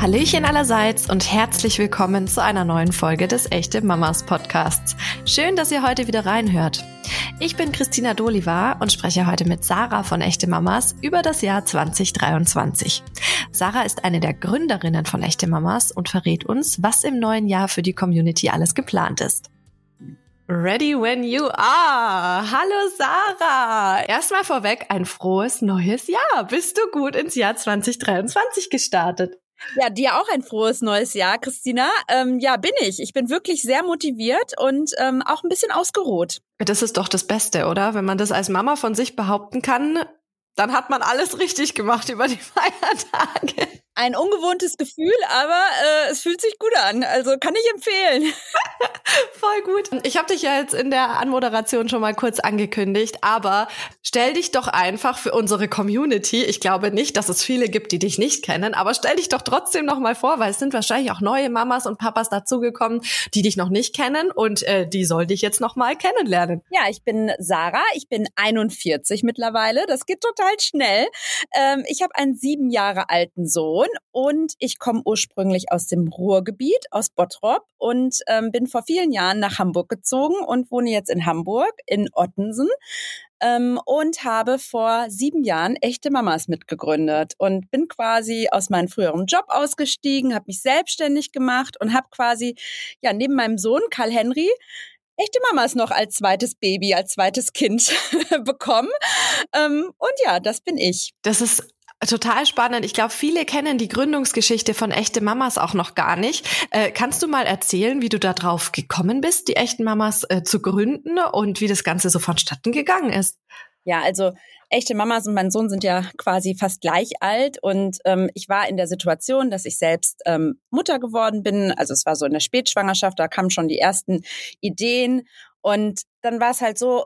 Hallöchen allerseits und herzlich willkommen zu einer neuen Folge des Echte Mamas Podcasts. Schön, dass ihr heute wieder reinhört. Ich bin Christina Doliva und spreche heute mit Sarah von Echte Mamas über das Jahr 2023. Sarah ist eine der Gründerinnen von Echte Mamas und verrät uns, was im neuen Jahr für die Community alles geplant ist. Ready when you are. Hallo Sarah. Erstmal vorweg ein frohes neues Jahr. Bist du gut ins Jahr 2023 gestartet? Ja, dir auch ein frohes neues Jahr, Christina. Ähm, ja, bin ich. Ich bin wirklich sehr motiviert und ähm, auch ein bisschen ausgeruht. Das ist doch das Beste, oder? Wenn man das als Mama von sich behaupten kann, dann hat man alles richtig gemacht über die Feiertage ein ungewohntes Gefühl, aber äh, es fühlt sich gut an. Also kann ich empfehlen. Voll gut. Ich habe dich ja jetzt in der Anmoderation schon mal kurz angekündigt, aber stell dich doch einfach für unsere Community. Ich glaube nicht, dass es viele gibt, die dich nicht kennen, aber stell dich doch trotzdem noch mal vor, weil es sind wahrscheinlich auch neue Mamas und Papas dazugekommen, die dich noch nicht kennen und äh, die soll dich jetzt noch mal kennenlernen. Ja, ich bin Sarah. Ich bin 41 mittlerweile. Das geht total schnell. Ähm, ich habe einen sieben Jahre alten Sohn und ich komme ursprünglich aus dem Ruhrgebiet, aus Bottrop und ähm, bin vor vielen Jahren nach Hamburg gezogen und wohne jetzt in Hamburg, in Ottensen. Ähm, und habe vor sieben Jahren echte Mamas mitgegründet und bin quasi aus meinem früheren Job ausgestiegen, habe mich selbstständig gemacht und habe quasi ja neben meinem Sohn Karl Henry echte Mamas noch als zweites Baby, als zweites Kind bekommen. Ähm, und ja, das bin ich. Das ist Total spannend. Ich glaube, viele kennen die Gründungsgeschichte von echte Mamas auch noch gar nicht. Äh, kannst du mal erzählen, wie du da drauf gekommen bist, die echten Mamas äh, zu gründen und wie das Ganze so vonstatten gegangen ist? Ja, also echte Mamas und mein Sohn sind ja quasi fast gleich alt und ähm, ich war in der Situation, dass ich selbst ähm, Mutter geworden bin. Also es war so in der Spätschwangerschaft, da kamen schon die ersten Ideen und dann war es halt so,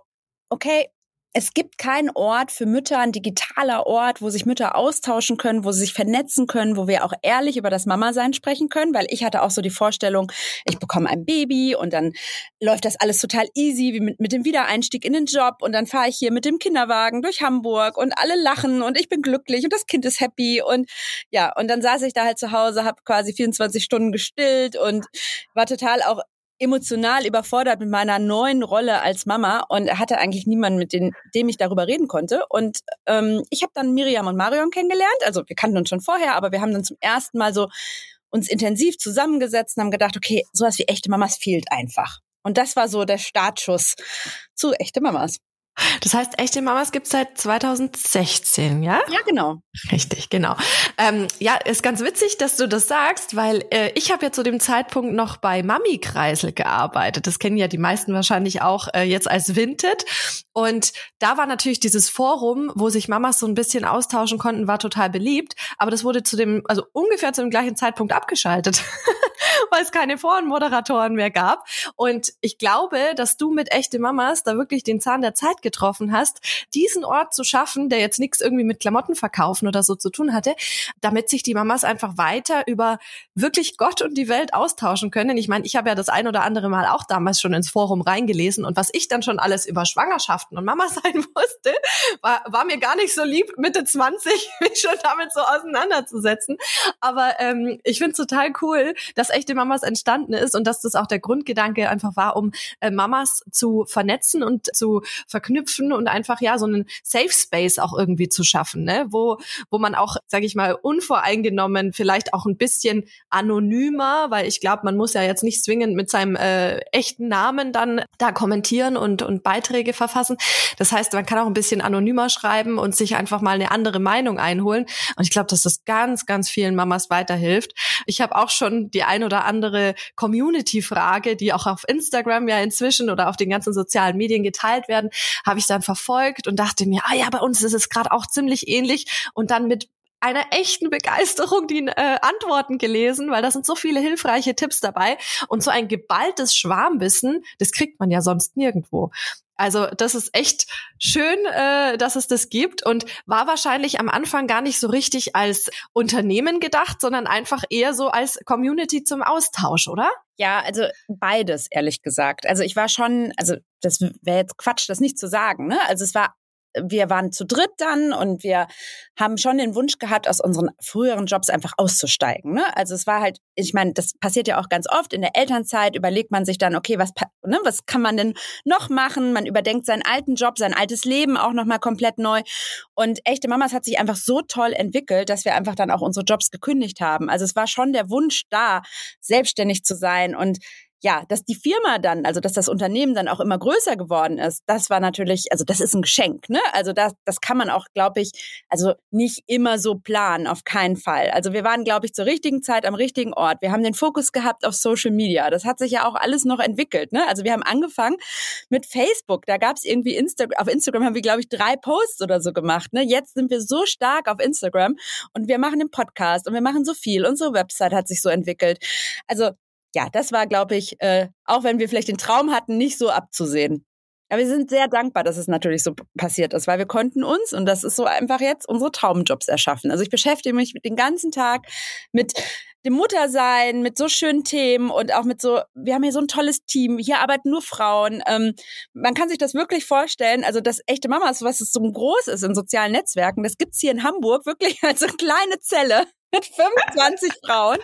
okay, es gibt keinen Ort für Mütter, ein digitaler Ort, wo sich Mütter austauschen können, wo sie sich vernetzen können, wo wir auch ehrlich über das Mama-Sein sprechen können, weil ich hatte auch so die Vorstellung, ich bekomme ein Baby und dann läuft das alles total easy, wie mit, mit dem Wiedereinstieg in den Job und dann fahre ich hier mit dem Kinderwagen durch Hamburg und alle lachen und ich bin glücklich und das Kind ist happy und ja, und dann saß ich da halt zu Hause, habe quasi 24 Stunden gestillt und war total auch emotional überfordert mit meiner neuen Rolle als Mama und hatte eigentlich niemanden, mit dem, dem ich darüber reden konnte. Und ähm, ich habe dann Miriam und Marion kennengelernt. Also wir kannten uns schon vorher, aber wir haben dann zum ersten Mal so uns intensiv zusammengesetzt und haben gedacht, okay, sowas wie echte Mamas fehlt einfach. Und das war so der Startschuss zu echte Mamas. Das heißt, echte Mamas gibt's seit 2016, ja? Ja, genau. Richtig, genau. Ähm, ja, ist ganz witzig, dass du das sagst, weil äh, ich habe ja zu dem Zeitpunkt noch bei Mami Kreisel gearbeitet. Das kennen ja die meisten wahrscheinlich auch äh, jetzt als Vinted. Und da war natürlich dieses Forum, wo sich Mamas so ein bisschen austauschen konnten, war total beliebt. Aber das wurde zu dem, also ungefähr zu dem gleichen Zeitpunkt abgeschaltet, weil es keine Forenmoderatoren mehr gab. Und ich glaube, dass du mit echte Mamas da wirklich den Zahn der Zeit getroffen hast, diesen Ort zu schaffen, der jetzt nichts irgendwie mit Klamotten verkaufen oder so zu tun hatte, damit sich die Mamas einfach weiter über wirklich Gott und die Welt austauschen können. Ich meine, ich habe ja das ein oder andere Mal auch damals schon ins Forum reingelesen und was ich dann schon alles über Schwangerschaften und Mama sein musste, war, war mir gar nicht so lieb, Mitte 20 mich schon damit so auseinanderzusetzen. Aber ähm, ich finde es total cool, dass echte Mamas entstanden ist und dass das auch der Grundgedanke einfach war, um äh, Mamas zu vernetzen und zu verknüpfen knüpfen und einfach ja so einen Safe Space auch irgendwie zu schaffen, ne? wo wo man auch, sage ich mal, unvoreingenommen, vielleicht auch ein bisschen anonymer, weil ich glaube, man muss ja jetzt nicht zwingend mit seinem äh, echten Namen dann da kommentieren und und Beiträge verfassen. Das heißt, man kann auch ein bisschen anonymer schreiben und sich einfach mal eine andere Meinung einholen. Und ich glaube, dass das ganz ganz vielen Mamas weiterhilft. Ich habe auch schon die ein oder andere Community-Frage, die auch auf Instagram ja inzwischen oder auf den ganzen sozialen Medien geteilt werden, habe ich dann verfolgt und dachte mir, ah ja, bei uns ist es gerade auch ziemlich ähnlich und dann mit einer echten Begeisterung die äh, Antworten gelesen, weil da sind so viele hilfreiche Tipps dabei und so ein geballtes Schwarmwissen, das kriegt man ja sonst nirgendwo. Also das ist echt schön, äh, dass es das gibt und war wahrscheinlich am Anfang gar nicht so richtig als Unternehmen gedacht, sondern einfach eher so als Community zum Austausch, oder? Ja, also beides, ehrlich gesagt. Also ich war schon, also das wäre jetzt Quatsch, das nicht zu sagen. Ne? Also es war wir waren zu dritt dann und wir haben schon den Wunsch gehabt, aus unseren früheren Jobs einfach auszusteigen. Ne? Also es war halt, ich meine, das passiert ja auch ganz oft. In der Elternzeit überlegt man sich dann, okay, was, ne, was kann man denn noch machen? Man überdenkt seinen alten Job, sein altes Leben auch nochmal komplett neu. Und echte Mamas hat sich einfach so toll entwickelt, dass wir einfach dann auch unsere Jobs gekündigt haben. Also es war schon der Wunsch da, selbstständig zu sein und ja, dass die Firma dann, also dass das Unternehmen dann auch immer größer geworden ist, das war natürlich, also das ist ein Geschenk, ne? Also das, das kann man auch, glaube ich, also nicht immer so planen, auf keinen Fall. Also wir waren, glaube ich, zur richtigen Zeit am richtigen Ort. Wir haben den Fokus gehabt auf Social Media. Das hat sich ja auch alles noch entwickelt, ne? Also wir haben angefangen mit Facebook. Da gab es irgendwie Instagram, auf Instagram haben wir, glaube ich, drei Posts oder so gemacht. Ne? Jetzt sind wir so stark auf Instagram und wir machen den Podcast und wir machen so viel. Unsere Website hat sich so entwickelt. Also ja, das war, glaube ich, äh, auch wenn wir vielleicht den Traum hatten, nicht so abzusehen. Aber wir sind sehr dankbar, dass es natürlich so passiert ist, weil wir konnten uns, und das ist so einfach jetzt, unsere Traumjobs erschaffen. Also ich beschäftige mich den ganzen Tag mit dem Muttersein, mit so schönen Themen und auch mit so, wir haben hier so ein tolles Team, hier arbeiten nur Frauen. Ähm, man kann sich das wirklich vorstellen, also das echte Mamas, was es so groß ist in sozialen Netzwerken, das gibt's hier in Hamburg wirklich als so kleine Zelle mit 25 Frauen,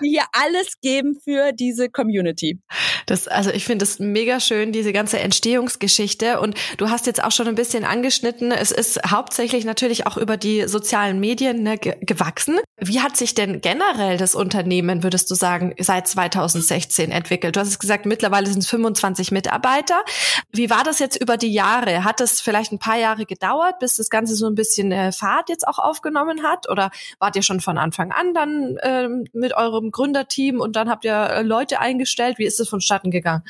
die hier alles geben für diese Community. Das, also ich finde es mega schön, diese ganze Entstehungsgeschichte. Und du hast jetzt auch schon ein bisschen angeschnitten, es ist hauptsächlich natürlich auch über die sozialen Medien ne, gewachsen. Wie hat sich denn generell das Unternehmen, würdest du sagen, seit 2016 entwickelt? Du hast es gesagt, mittlerweile sind es 25 Mitarbeiter. Wie war das jetzt über die Jahre? Hat es vielleicht ein paar Jahre gedauert, bis das Ganze so ein bisschen äh, Fahrt jetzt auch aufgenommen hat? Oder wart ihr schon von Anfang Anfang an dann ähm, mit eurem Gründerteam und dann habt ihr äh, Leute eingestellt? Wie ist das vonstatten gegangen?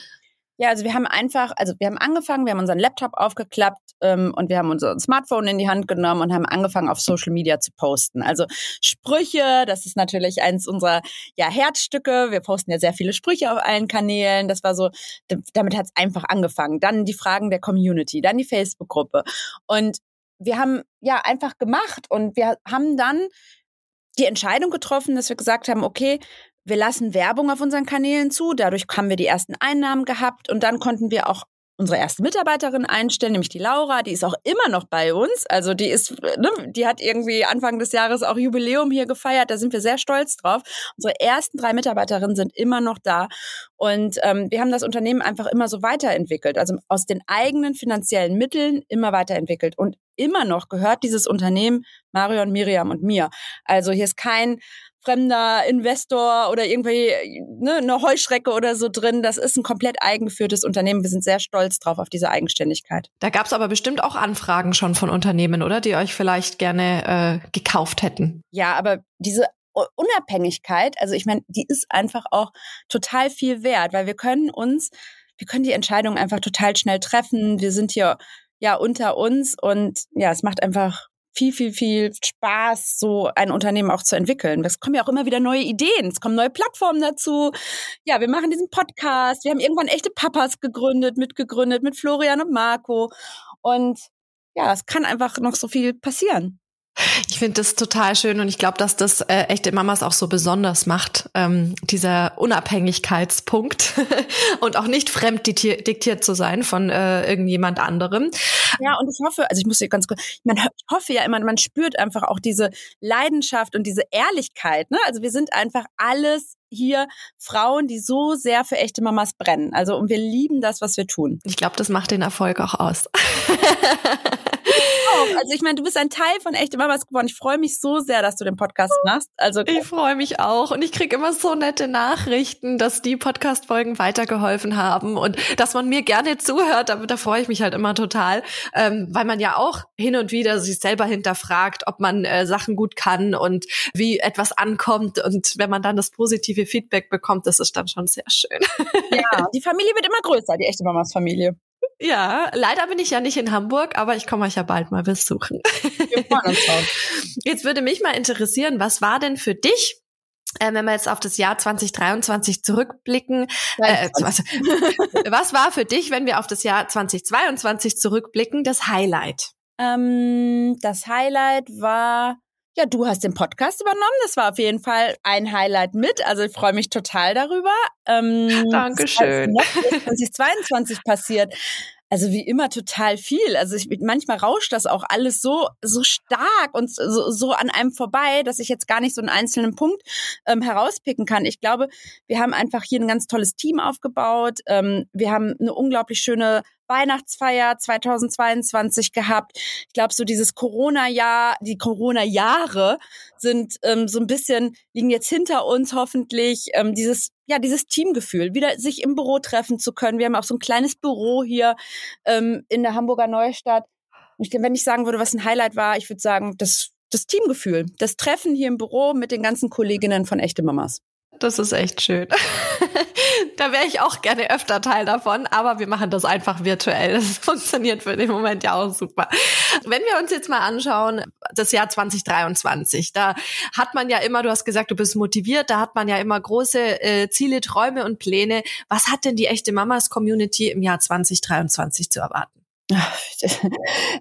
Ja, also wir haben einfach, also wir haben angefangen, wir haben unseren Laptop aufgeklappt ähm, und wir haben unser Smartphone in die Hand genommen und haben angefangen, auf Social Media zu posten. Also Sprüche, das ist natürlich eins unserer ja, Herzstücke. Wir posten ja sehr viele Sprüche auf allen Kanälen. Das war so, damit hat es einfach angefangen. Dann die Fragen der Community, dann die Facebook-Gruppe. Und wir haben ja einfach gemacht und wir haben dann die Entscheidung getroffen, dass wir gesagt haben, okay, wir lassen Werbung auf unseren Kanälen zu. Dadurch haben wir die ersten Einnahmen gehabt und dann konnten wir auch unsere erste Mitarbeiterin einstellen, nämlich die Laura. Die ist auch immer noch bei uns. Also die ist, ne, die hat irgendwie Anfang des Jahres auch Jubiläum hier gefeiert. Da sind wir sehr stolz drauf. Unsere ersten drei Mitarbeiterinnen sind immer noch da. Und ähm, wir haben das Unternehmen einfach immer so weiterentwickelt. Also aus den eigenen finanziellen Mitteln immer weiterentwickelt. Und immer noch gehört dieses Unternehmen Marion, Miriam und mir. Also hier ist kein fremder Investor oder irgendwie ne, eine Heuschrecke oder so drin. Das ist ein komplett eigengeführtes Unternehmen. Wir sind sehr stolz drauf auf diese Eigenständigkeit. Da gab es aber bestimmt auch Anfragen schon von Unternehmen, oder? Die euch vielleicht gerne äh, gekauft hätten. Ja, aber diese Unabhängigkeit, also ich meine, die ist einfach auch total viel wert, weil wir können uns, wir können die Entscheidung einfach total schnell treffen. Wir sind hier ja unter uns und ja, es macht einfach viel, viel, viel Spaß, so ein Unternehmen auch zu entwickeln. Es kommen ja auch immer wieder neue Ideen, es kommen neue Plattformen dazu. Ja, wir machen diesen Podcast. Wir haben irgendwann echte Papas gegründet, mitgegründet mit Florian und Marco. Und ja, es kann einfach noch so viel passieren. Ich finde das total schön und ich glaube, dass das äh, echte Mamas auch so besonders macht, ähm, dieser Unabhängigkeitspunkt und auch nicht fremd diktiert zu sein von äh, irgendjemand anderem. Ja, und ich hoffe, also ich muss hier ganz kurz, man, ich hoffe ja immer, man spürt einfach auch diese Leidenschaft und diese Ehrlichkeit. Ne? Also wir sind einfach alles hier Frauen, die so sehr für echte Mamas brennen. Also und wir lieben das, was wir tun. Ich glaube, das macht den Erfolg auch aus. Also ich meine, du bist ein Teil von Echte Mamas geworden. Ich freue mich so sehr, dass du den Podcast machst. Also ich freue mich auch und ich kriege immer so nette Nachrichten, dass die Podcast-Folgen weitergeholfen haben und dass man mir gerne zuhört. Da, da freue ich mich halt immer total, ähm, weil man ja auch hin und wieder sich selber hinterfragt, ob man äh, Sachen gut kann und wie etwas ankommt. Und wenn man dann das positive Feedback bekommt, das ist dann schon sehr schön. Ja, die Familie wird immer größer, die Echte Mamas Familie. Ja, leider bin ich ja nicht in Hamburg, aber ich komme euch ja bald mal besuchen. Wir freuen uns drauf. Jetzt würde mich mal interessieren, was war denn für dich äh, wenn wir jetzt auf das Jahr 2023 zurückblicken, äh, was, was war für dich, wenn wir auf das Jahr 2022 zurückblicken, das Highlight? Ähm, das Highlight war ja, du hast den Podcast übernommen. Das war auf jeden Fall ein Highlight mit. Also ich freue mich total darüber. Ähm, Dankeschön. Was 2022 passiert. also wie immer total viel. Also ich, manchmal rauscht das auch alles so so stark und so, so an einem vorbei, dass ich jetzt gar nicht so einen einzelnen Punkt ähm, herauspicken kann. Ich glaube, wir haben einfach hier ein ganz tolles Team aufgebaut. Ähm, wir haben eine unglaublich schöne Weihnachtsfeier 2022 gehabt. Ich glaube, so dieses Corona-Jahr, die Corona-Jahre sind ähm, so ein bisschen, liegen jetzt hinter uns hoffentlich. Ähm, dieses, ja, dieses Teamgefühl, wieder sich im Büro treffen zu können. Wir haben auch so ein kleines Büro hier ähm, in der Hamburger Neustadt. Ich, wenn ich sagen würde, was ein Highlight war, ich würde sagen, das, das Teamgefühl, das Treffen hier im Büro mit den ganzen Kolleginnen von Echte Mamas. Das ist echt schön. da wäre ich auch gerne öfter Teil davon, aber wir machen das einfach virtuell. Das funktioniert für den Moment ja auch super. Wenn wir uns jetzt mal anschauen, das Jahr 2023, da hat man ja immer, du hast gesagt, du bist motiviert, da hat man ja immer große äh, Ziele, Träume und Pläne. Was hat denn die echte Mamas Community im Jahr 2023 zu erwarten?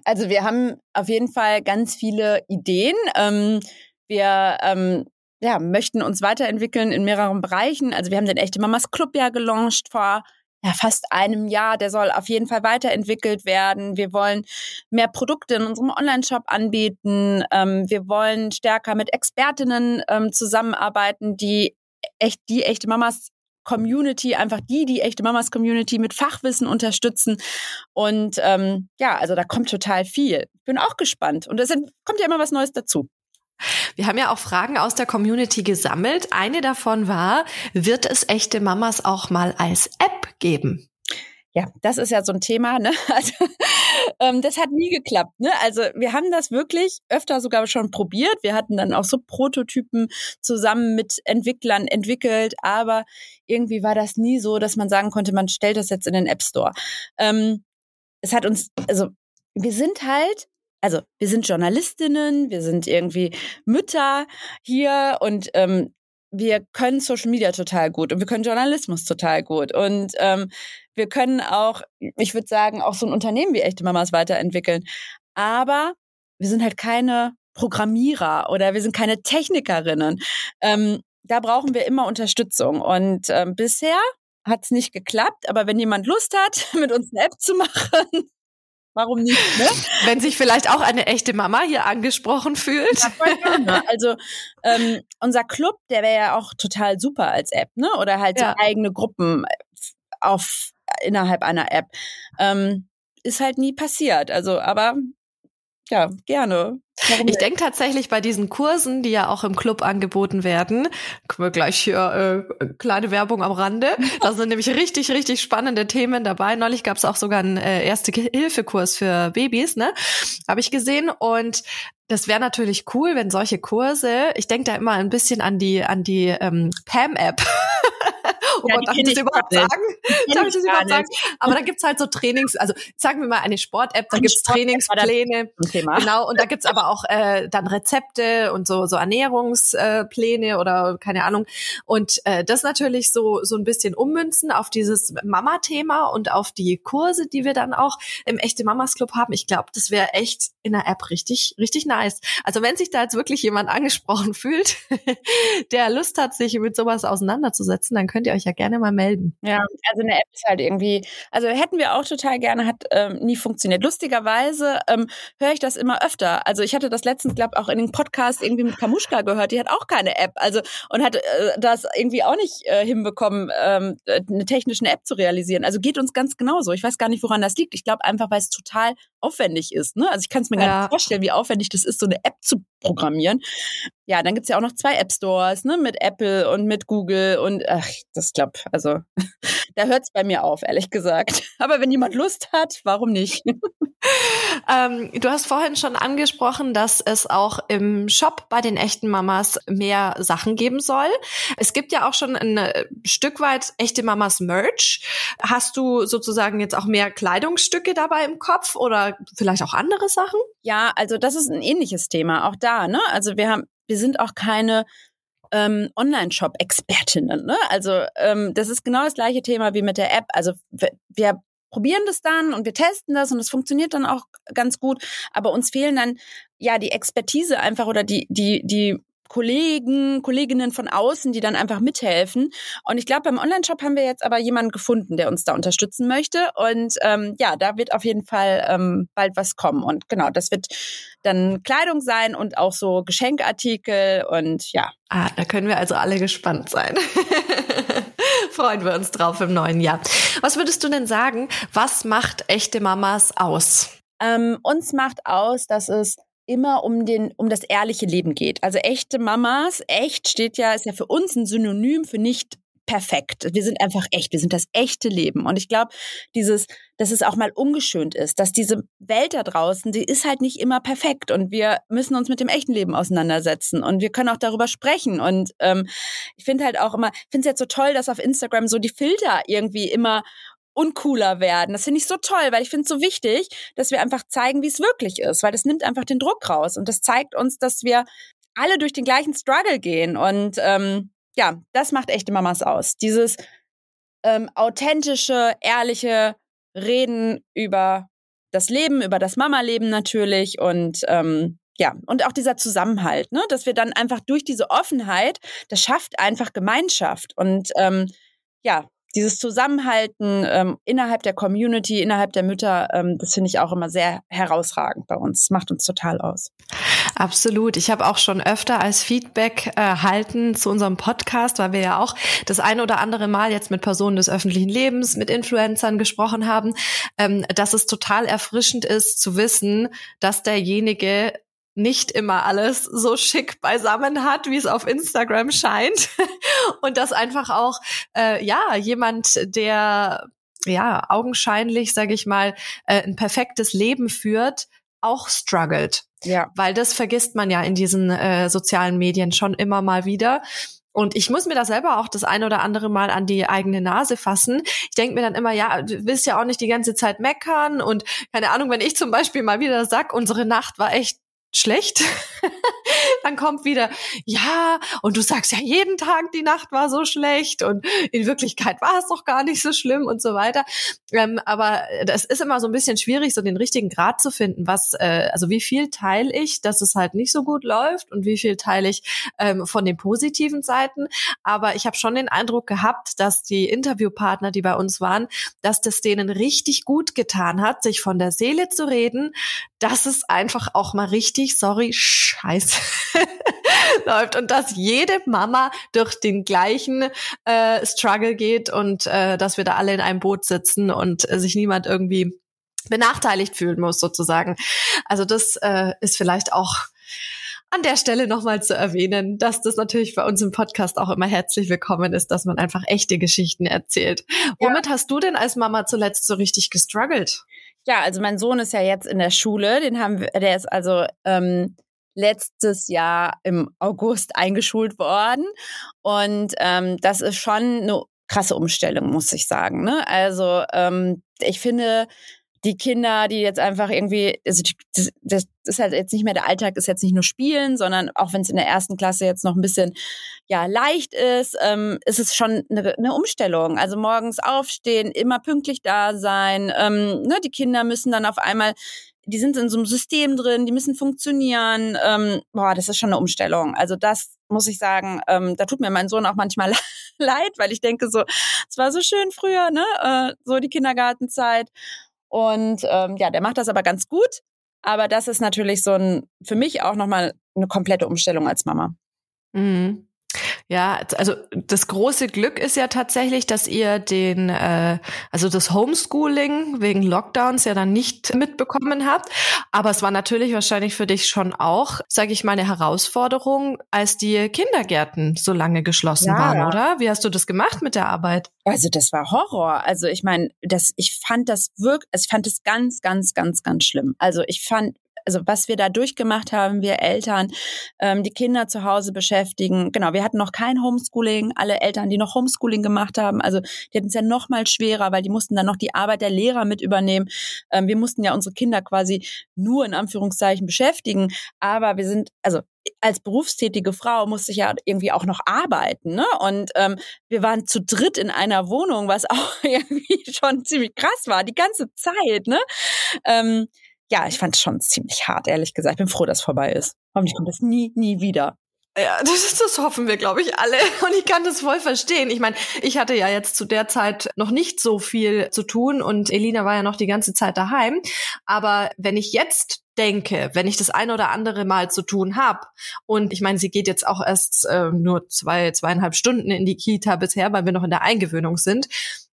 Also wir haben auf jeden Fall ganz viele Ideen. Ähm, wir ähm, ja, möchten uns weiterentwickeln in mehreren Bereichen. Also wir haben den Echte Mamas Club ja gelauncht vor ja, fast einem Jahr. Der soll auf jeden Fall weiterentwickelt werden. Wir wollen mehr Produkte in unserem Online-Shop anbieten. Ähm, wir wollen stärker mit Expertinnen ähm, zusammenarbeiten, die echt die echte Mamas Community, einfach die, die echte Mamas Community mit Fachwissen unterstützen. Und ähm, ja, also da kommt total viel. Bin auch gespannt. Und es kommt ja immer was Neues dazu. Wir haben ja auch Fragen aus der Community gesammelt. Eine davon war, wird es echte Mamas auch mal als App geben? Ja, das ist ja so ein Thema, ne? Also, ähm, das hat nie geklappt, ne? Also wir haben das wirklich öfter sogar schon probiert. Wir hatten dann auch so Prototypen zusammen mit Entwicklern entwickelt, aber irgendwie war das nie so, dass man sagen konnte, man stellt das jetzt in den App Store. Ähm, es hat uns, also wir sind halt also wir sind Journalistinnen, wir sind irgendwie Mütter hier und ähm, wir können Social Media total gut und wir können Journalismus total gut und ähm, wir können auch, ich würde sagen, auch so ein Unternehmen wie echte Mamas weiterentwickeln. Aber wir sind halt keine Programmierer oder wir sind keine Technikerinnen. Ähm, da brauchen wir immer Unterstützung. Und ähm, bisher hat es nicht geklappt, aber wenn jemand Lust hat, mit uns eine App zu machen, Warum nicht? Ne? Wenn sich vielleicht auch eine echte Mama hier angesprochen fühlt. Ja, also ähm, unser Club, der wäre ja auch total super als App, ne? Oder halt ja. so eigene Gruppen auf innerhalb einer App. Ähm, ist halt nie passiert. Also, aber ja, gerne. Warum ich denke tatsächlich bei diesen Kursen, die ja auch im Club angeboten werden, können wir gleich hier äh, kleine Werbung am Rande. Da sind nämlich richtig, richtig spannende Themen dabei. Neulich gab es auch sogar einen äh, Erste-Hilfe-Kurs für Babys, ne? Habe ich gesehen. Und das wäre natürlich cool, wenn solche Kurse, ich denke da immer ein bisschen an die, an die ähm, Pam-App. oh ja, Gott, darf ich das überhaupt sagen? Darf ich das überhaupt sagen? Aber da gibt's halt so Trainings, also sagen wir mal eine Sport-App, da gibt's Trainingspläne. Genau, und da gibt's aber auch äh, dann Rezepte und so, so Ernährungspläne äh, oder keine Ahnung. Und äh, das natürlich so, so ein bisschen ummünzen auf dieses Mama-Thema und auf die Kurse, die wir dann auch im Echte Mamas Club haben. Ich glaube, das wäre echt in der App richtig, richtig nice. Also wenn sich da jetzt wirklich jemand angesprochen fühlt, der Lust hat, sich mit sowas auseinanderzusetzen, dann könnt ihr euch ja gerne mal melden. Ja, also eine App ist halt irgendwie, also hätten wir auch total gerne, hat ähm, nie funktioniert. Lustigerweise ähm, höre ich das immer öfter. Also ich hatte das letztens, glaube auch in dem Podcast irgendwie mit Kamuschka gehört, die hat auch keine App. Also und hat äh, das irgendwie auch nicht äh, hinbekommen, ähm, eine technische App zu realisieren. Also geht uns ganz genauso. Ich weiß gar nicht, woran das liegt. Ich glaube einfach, weil es total aufwendig ist. Ne? Also ich kann es mir ja. gar nicht vorstellen, wie aufwendig das ist, so eine App zu programmieren. Ja, dann gibt's ja auch noch zwei App Stores, ne, mit Apple und mit Google und ach, das klappt. Also da hört's bei mir auf, ehrlich gesagt. Aber wenn jemand Lust hat, warum nicht? ähm, du hast vorhin schon angesprochen, dass es auch im Shop bei den echten Mamas mehr Sachen geben soll. Es gibt ja auch schon ein äh, Stück weit echte Mamas Merch. Hast du sozusagen jetzt auch mehr Kleidungsstücke dabei im Kopf oder vielleicht auch andere Sachen? Ja, also das ist ein ähnliches Thema. Auch da, ne? Also wir haben wir sind auch keine ähm, Online-Shop-Expertinnen. Ne? Also ähm, das ist genau das gleiche Thema wie mit der App. Also wir probieren das dann und wir testen das und es funktioniert dann auch ganz gut. Aber uns fehlen dann ja die Expertise einfach oder die die die Kollegen, Kolleginnen von außen, die dann einfach mithelfen. Und ich glaube, beim Online-Shop haben wir jetzt aber jemanden gefunden, der uns da unterstützen möchte. Und ähm, ja, da wird auf jeden Fall ähm, bald was kommen. Und genau, das wird dann Kleidung sein und auch so Geschenkartikel und ja. Ah, da können wir also alle gespannt sein. Freuen wir uns drauf im neuen Jahr. Was würdest du denn sagen, was macht echte Mamas aus? Ähm, uns macht aus, dass es immer um den um das ehrliche Leben geht. Also echte Mamas, echt steht ja ist ja für uns ein Synonym für nicht perfekt. Wir sind einfach echt, wir sind das echte Leben und ich glaube, dieses dass es auch mal ungeschönt ist, dass diese Welt da draußen, die ist halt nicht immer perfekt und wir müssen uns mit dem echten Leben auseinandersetzen und wir können auch darüber sprechen und ähm, ich finde halt auch immer, finde es jetzt so toll, dass auf Instagram so die Filter irgendwie immer uncooler werden. Das finde ich so toll, weil ich finde es so wichtig, dass wir einfach zeigen, wie es wirklich ist, weil das nimmt einfach den Druck raus und das zeigt uns, dass wir alle durch den gleichen Struggle gehen und ähm, ja, das macht echte Mamas aus. Dieses ähm, authentische, ehrliche Reden über das Leben, über das Mama-Leben natürlich und ähm, ja, und auch dieser Zusammenhalt, ne, dass wir dann einfach durch diese Offenheit, das schafft einfach Gemeinschaft und ähm, ja, dieses Zusammenhalten ähm, innerhalb der Community, innerhalb der Mütter, ähm, das finde ich auch immer sehr herausragend bei uns. Macht uns total aus. Absolut. Ich habe auch schon öfter als Feedback erhalten zu unserem Podcast, weil wir ja auch das eine oder andere Mal jetzt mit Personen des öffentlichen Lebens, mit Influencern gesprochen haben, ähm, dass es total erfrischend ist zu wissen, dass derjenige nicht immer alles so schick beisammen hat, wie es auf Instagram scheint. Und dass einfach auch, äh, ja, jemand, der ja augenscheinlich, sage ich mal, äh, ein perfektes Leben führt, auch struggelt. Ja. Weil das vergisst man ja in diesen äh, sozialen Medien schon immer mal wieder. Und ich muss mir da selber auch das ein oder andere Mal an die eigene Nase fassen. Ich denke mir dann immer, ja, du willst ja auch nicht die ganze Zeit meckern und keine Ahnung, wenn ich zum Beispiel mal wieder sag, unsere Nacht war echt schlecht. dann kommt wieder, ja, und du sagst ja jeden Tag, die Nacht war so schlecht und in Wirklichkeit war es doch gar nicht so schlimm und so weiter. Ähm, aber das ist immer so ein bisschen schwierig, so den richtigen Grad zu finden, was, äh, also wie viel teile ich, dass es halt nicht so gut läuft und wie viel teile ich ähm, von den positiven Seiten. Aber ich habe schon den Eindruck gehabt, dass die Interviewpartner, die bei uns waren, dass das denen richtig gut getan hat, sich von der Seele zu reden, dass es einfach auch mal richtig, sorry, scheiße läuft und dass jede Mama durch den gleichen äh, Struggle geht und äh, dass wir da alle in einem Boot sitzen und äh, sich niemand irgendwie benachteiligt fühlen muss sozusagen. Also das äh, ist vielleicht auch an der Stelle nochmal zu erwähnen, dass das natürlich bei uns im Podcast auch immer herzlich willkommen ist, dass man einfach echte Geschichten erzählt. Ja. Womit hast du denn als Mama zuletzt so richtig gestruggelt? Ja, also mein Sohn ist ja jetzt in der Schule, den haben wir, der ist also ähm, letztes Jahr im August eingeschult worden. Und ähm, das ist schon eine krasse Umstellung, muss ich sagen. Ne? Also ähm, ich finde, die Kinder, die jetzt einfach irgendwie, also das, das ist halt jetzt nicht mehr der Alltag, ist jetzt nicht nur Spielen, sondern auch wenn es in der ersten Klasse jetzt noch ein bisschen ja leicht ist, ähm, ist es schon eine, eine Umstellung. Also morgens aufstehen, immer pünktlich da sein. Ähm, ne, die Kinder müssen dann auf einmal die sind in so einem System drin, die müssen funktionieren. Ähm, boah, das ist schon eine Umstellung. Also das muss ich sagen, ähm, da tut mir mein Sohn auch manchmal leid, weil ich denke so, es war so schön früher, ne? Äh, so die Kindergartenzeit. Und ähm, ja, der macht das aber ganz gut. Aber das ist natürlich so ein, für mich auch nochmal eine komplette Umstellung als Mama. Mhm. Ja, also das große Glück ist ja tatsächlich, dass ihr den, äh, also das Homeschooling wegen Lockdowns ja dann nicht mitbekommen habt. Aber es war natürlich wahrscheinlich für dich schon auch, sage ich mal, eine Herausforderung, als die Kindergärten so lange geschlossen ja. waren, oder? Wie hast du das gemacht mit der Arbeit? Also das war Horror. Also ich meine, das, ich fand das wirklich, also ich fand das ganz, ganz, ganz, ganz schlimm. Also ich fand also was wir da durchgemacht haben, wir Eltern, ähm, die Kinder zu Hause beschäftigen. Genau, wir hatten noch kein Homeschooling. Alle Eltern, die noch Homeschooling gemacht haben, also die hatten es ja noch mal schwerer, weil die mussten dann noch die Arbeit der Lehrer mit übernehmen. Ähm, wir mussten ja unsere Kinder quasi nur in Anführungszeichen beschäftigen. Aber wir sind, also als berufstätige Frau musste ich ja irgendwie auch noch arbeiten. Ne? Und ähm, wir waren zu dritt in einer Wohnung, was auch irgendwie schon ziemlich krass war, die ganze Zeit. Ne? Ähm, ja, ich fand es schon ziemlich hart, ehrlich gesagt. Ich bin froh, dass es vorbei ist. Hoffentlich kommt das nie, nie wieder. Ja, das, das hoffen wir, glaube ich, alle. Und ich kann das voll verstehen. Ich meine, ich hatte ja jetzt zu der Zeit noch nicht so viel zu tun und Elina war ja noch die ganze Zeit daheim. Aber wenn ich jetzt denke, wenn ich das ein oder andere Mal zu tun habe. Und ich meine, sie geht jetzt auch erst äh, nur zwei, zweieinhalb Stunden in die Kita bisher, weil wir noch in der Eingewöhnung sind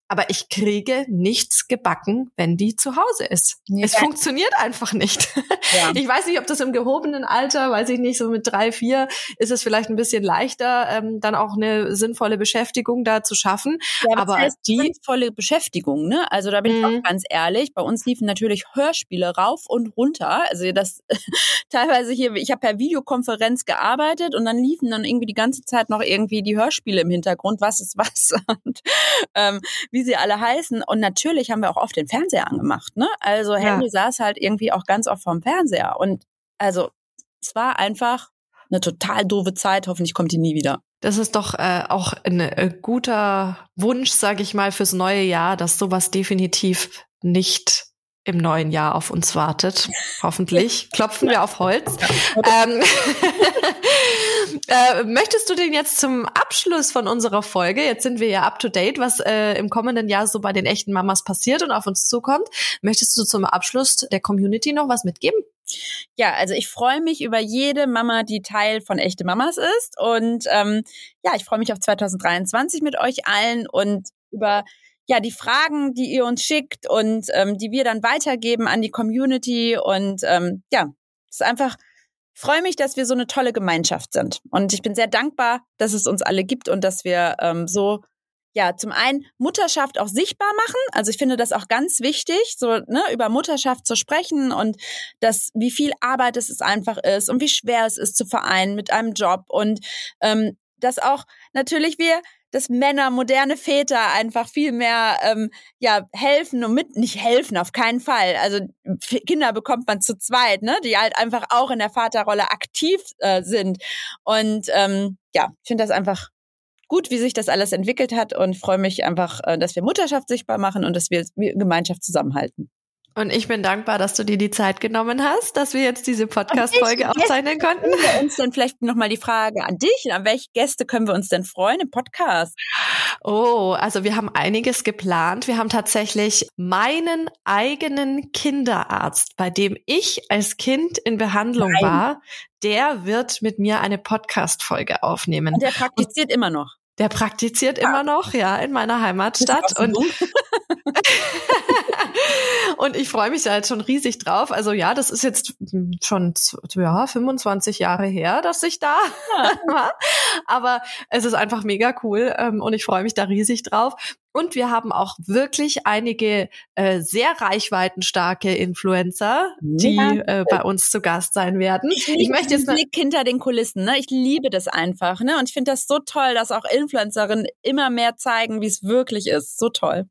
aber ich kriege nichts gebacken, wenn die zu Hause ist. Ja. Es funktioniert einfach nicht. Ja. Ich weiß nicht, ob das im gehobenen Alter, weiß ich nicht, so mit drei, vier ist es vielleicht ein bisschen leichter, ähm, dann auch eine sinnvolle Beschäftigung da zu schaffen. Ja, aber heißt die sinnvolle Beschäftigung, ne? Also da bin ich auch mhm. ganz ehrlich. Bei uns liefen natürlich Hörspiele rauf und runter. Also das teilweise hier, ich habe per Videokonferenz gearbeitet und dann liefen dann irgendwie die ganze Zeit noch irgendwie die Hörspiele im Hintergrund. Was ist was? Und ähm, wie wie sie alle heißen. Und natürlich haben wir auch oft den Fernseher angemacht. Ne? Also Henry ja. saß halt irgendwie auch ganz oft vorm Fernseher. Und also es war einfach eine total doofe Zeit. Hoffentlich kommt die nie wieder. Das ist doch äh, auch ein äh, guter Wunsch, sage ich mal, fürs neue Jahr, dass sowas definitiv nicht im neuen Jahr auf uns wartet. Hoffentlich. Klopfen wir auf Holz. Ähm, äh, möchtest du denn jetzt zum Abschluss von unserer Folge, jetzt sind wir ja up to date, was äh, im kommenden Jahr so bei den echten Mamas passiert und auf uns zukommt, möchtest du zum Abschluss der Community noch was mitgeben? Ja, also ich freue mich über jede Mama, die Teil von echte Mamas ist. Und ähm, ja, ich freue mich auf 2023 mit euch allen und über ja, die Fragen, die ihr uns schickt und ähm, die wir dann weitergeben an die Community. Und ähm, ja, es ist einfach, freue mich, dass wir so eine tolle Gemeinschaft sind. Und ich bin sehr dankbar, dass es uns alle gibt und dass wir ähm, so ja, zum einen Mutterschaft auch sichtbar machen. Also ich finde das auch ganz wichtig, so ne, über Mutterschaft zu sprechen und das, wie viel Arbeit es einfach ist und wie schwer es ist zu vereinen mit einem Job und ähm, dass auch natürlich wir dass Männer, moderne Väter einfach viel mehr ähm, ja helfen und mit nicht helfen auf keinen Fall. Also Kinder bekommt man zu zweit, ne, die halt einfach auch in der Vaterrolle aktiv äh, sind. Und ähm, ja, ich finde das einfach gut, wie sich das alles entwickelt hat und freue mich einfach, äh, dass wir Mutterschaft sichtbar machen und dass wir Gemeinschaft zusammenhalten. Und ich bin dankbar, dass du dir die Zeit genommen hast, dass wir jetzt diese Podcast-Folge aufzeichnen konnten. Wir uns dann vielleicht nochmal die Frage an dich. An welche Gäste können wir uns denn freuen im Podcast? Oh, also wir haben einiges geplant. Wir haben tatsächlich meinen eigenen Kinderarzt, bei dem ich als Kind in Behandlung Nein. war. Der wird mit mir eine Podcast-Folge aufnehmen. Und der praktiziert Und immer noch. Der praktiziert ja. immer noch, ja, in meiner Heimatstadt. Und Und ich freue mich da jetzt schon riesig drauf. Also ja, das ist jetzt schon ja, 25 Jahre her, dass ich da war. Aber es ist einfach mega cool ähm, und ich freue mich da riesig drauf. Und wir haben auch wirklich einige äh, sehr reichweitenstarke Influencer, die ja. äh, bei uns zu Gast sein werden. Ich, ich möchte jetzt Blick hinter den Kulissen. Ne? Ich liebe das einfach. Ne? Und ich finde das so toll, dass auch Influencerinnen immer mehr zeigen, wie es wirklich ist. So toll.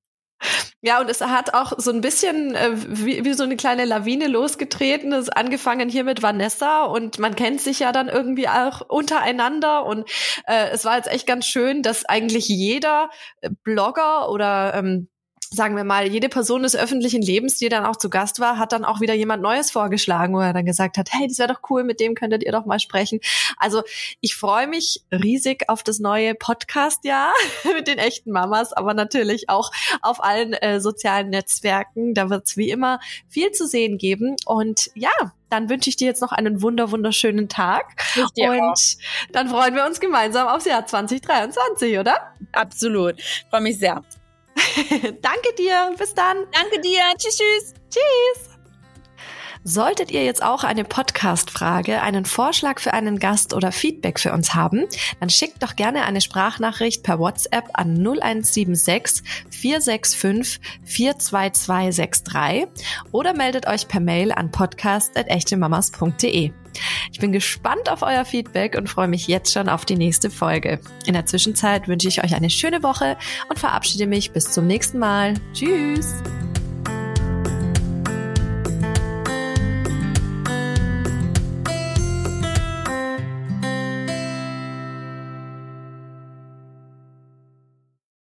Ja, und es hat auch so ein bisschen äh, wie, wie so eine kleine Lawine losgetreten. Es ist angefangen hier mit Vanessa und man kennt sich ja dann irgendwie auch untereinander. Und äh, es war jetzt echt ganz schön, dass eigentlich jeder Blogger oder ähm, sagen wir mal, jede Person des öffentlichen Lebens, die dann auch zu Gast war, hat dann auch wieder jemand Neues vorgeschlagen, wo er dann gesagt hat, hey, das wäre doch cool, mit dem könntet ihr doch mal sprechen. Also ich freue mich riesig auf das neue Podcast-Jahr mit den echten Mamas, aber natürlich auch auf allen äh, sozialen Netzwerken. Da wird es wie immer viel zu sehen geben. Und ja, dann wünsche ich dir jetzt noch einen wunder wunderschönen Tag. Und auch. dann freuen wir uns gemeinsam aufs Jahr 2023, oder? Absolut. Freue mich sehr. Danke dir. Bis dann. Danke dir. Tschüss, tschüss. Tschüss. Solltet ihr jetzt auch eine Podcast-Frage, einen Vorschlag für einen Gast oder Feedback für uns haben, dann schickt doch gerne eine Sprachnachricht per WhatsApp an 0176 465 42263 oder meldet euch per Mail an podcast.echtemamas.de. Ich bin gespannt auf euer Feedback und freue mich jetzt schon auf die nächste Folge. In der Zwischenzeit wünsche ich euch eine schöne Woche und verabschiede mich bis zum nächsten Mal. Tschüss!